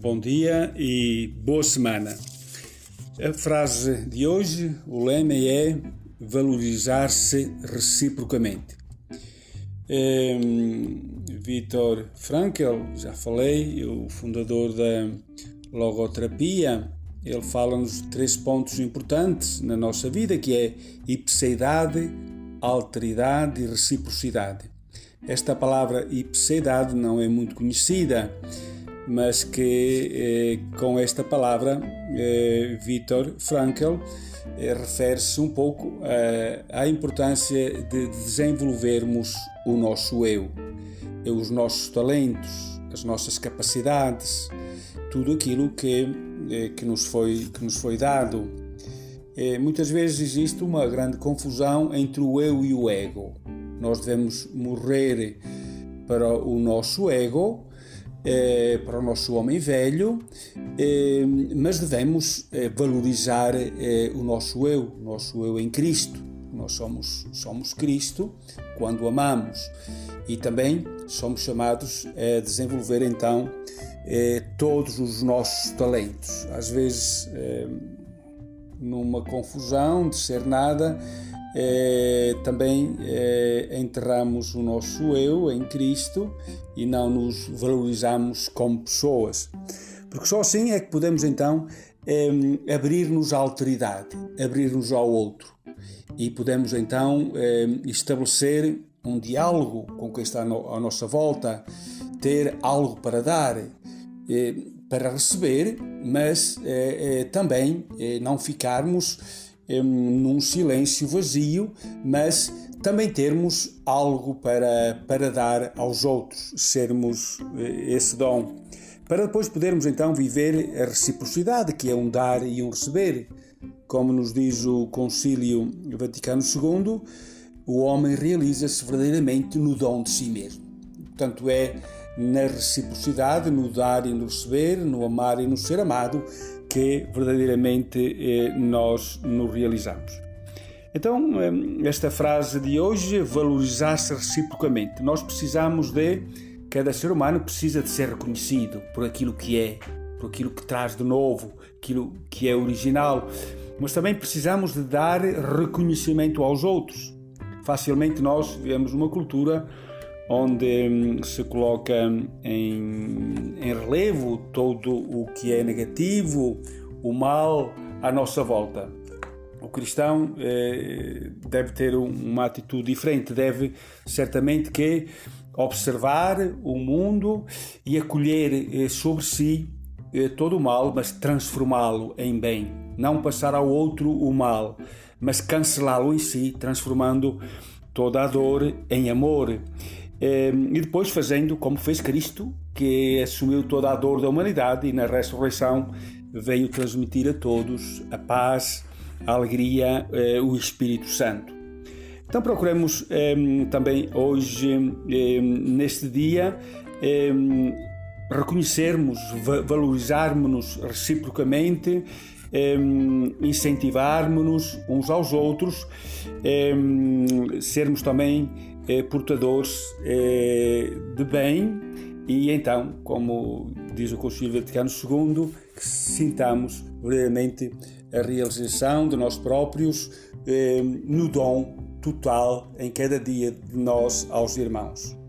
bom dia e boa semana. A frase de hoje, o lema é valorizar-se reciprocamente. É, Viktor Frankl, já falei, o fundador da logoterapia, ele fala-nos de três pontos importantes na nossa vida, que é ipseidade, alteridade e reciprocidade. Esta palavra ipseidade não é muito conhecida, mas que eh, com esta palavra eh, Frankl eh, refere-se um pouco eh, à importância de desenvolvermos o nosso eu, os nossos talentos, as nossas capacidades, tudo aquilo que, eh, que, nos, foi, que nos foi dado. Eh, muitas vezes existe uma grande confusão entre o eu e o ego. Nós devemos morrer para o nosso ego é, para o nosso homem velho, é, mas devemos é, valorizar o nosso eu, o nosso eu em Cristo. Nós somos, somos Cristo quando amamos e também somos chamados a desenvolver então todos os nossos talentos. Às vezes, numa confusão de ser nada, é, também é, enterramos o nosso eu em Cristo e não nos valorizamos como pessoas. Porque só assim é que podemos então é, abrir-nos à alteridade, abrir-nos ao outro e podemos então estabelecer um diálogo com quem está no, à nossa volta, ter algo para dar, para receber, mas também não ficarmos num silêncio vazio, mas também termos algo para, para dar aos outros, sermos eh, esse dom, para depois podermos então viver a reciprocidade, que é um dar e um receber. Como nos diz o Concílio Vaticano II, o homem realiza-se verdadeiramente no dom de si mesmo. Portanto, é na reciprocidade, no dar e no receber, no amar e no ser amado, que verdadeiramente eh, nós nos realizamos. Então, eh, esta frase de hoje, valorizar-se reciprocamente. Nós precisamos de, cada ser humano precisa de ser reconhecido por aquilo que é, por aquilo que traz de novo, aquilo que é original, mas também precisamos de dar reconhecimento aos outros. Facilmente nós vivemos uma cultura onde hum, se coloca em, em relevo todo o que é negativo, o mal à nossa volta. O cristão eh, deve ter uma atitude diferente, deve certamente que observar o mundo e acolher eh, sobre si eh, todo o mal, mas transformá-lo em bem, não passar ao outro o mal, mas cancelá-lo em si, transformando toda a dor em amor. Ehm, e depois fazendo como fez Cristo, que assumiu toda a dor da humanidade e na ressurreição veio transmitir a todos a paz, a alegria, eh, o Espírito Santo. Então procuremos ehm, também hoje, ehm, neste dia, reconhecermos, valorizarmos-nos reciprocamente, incentivarmos-nos uns aos outros, sermos também portadores eh, de bem e então, como diz o Concílio Vaticano II, que sintamos verdadeiramente a realização de nós próprios eh, no dom total em cada dia de nós aos irmãos.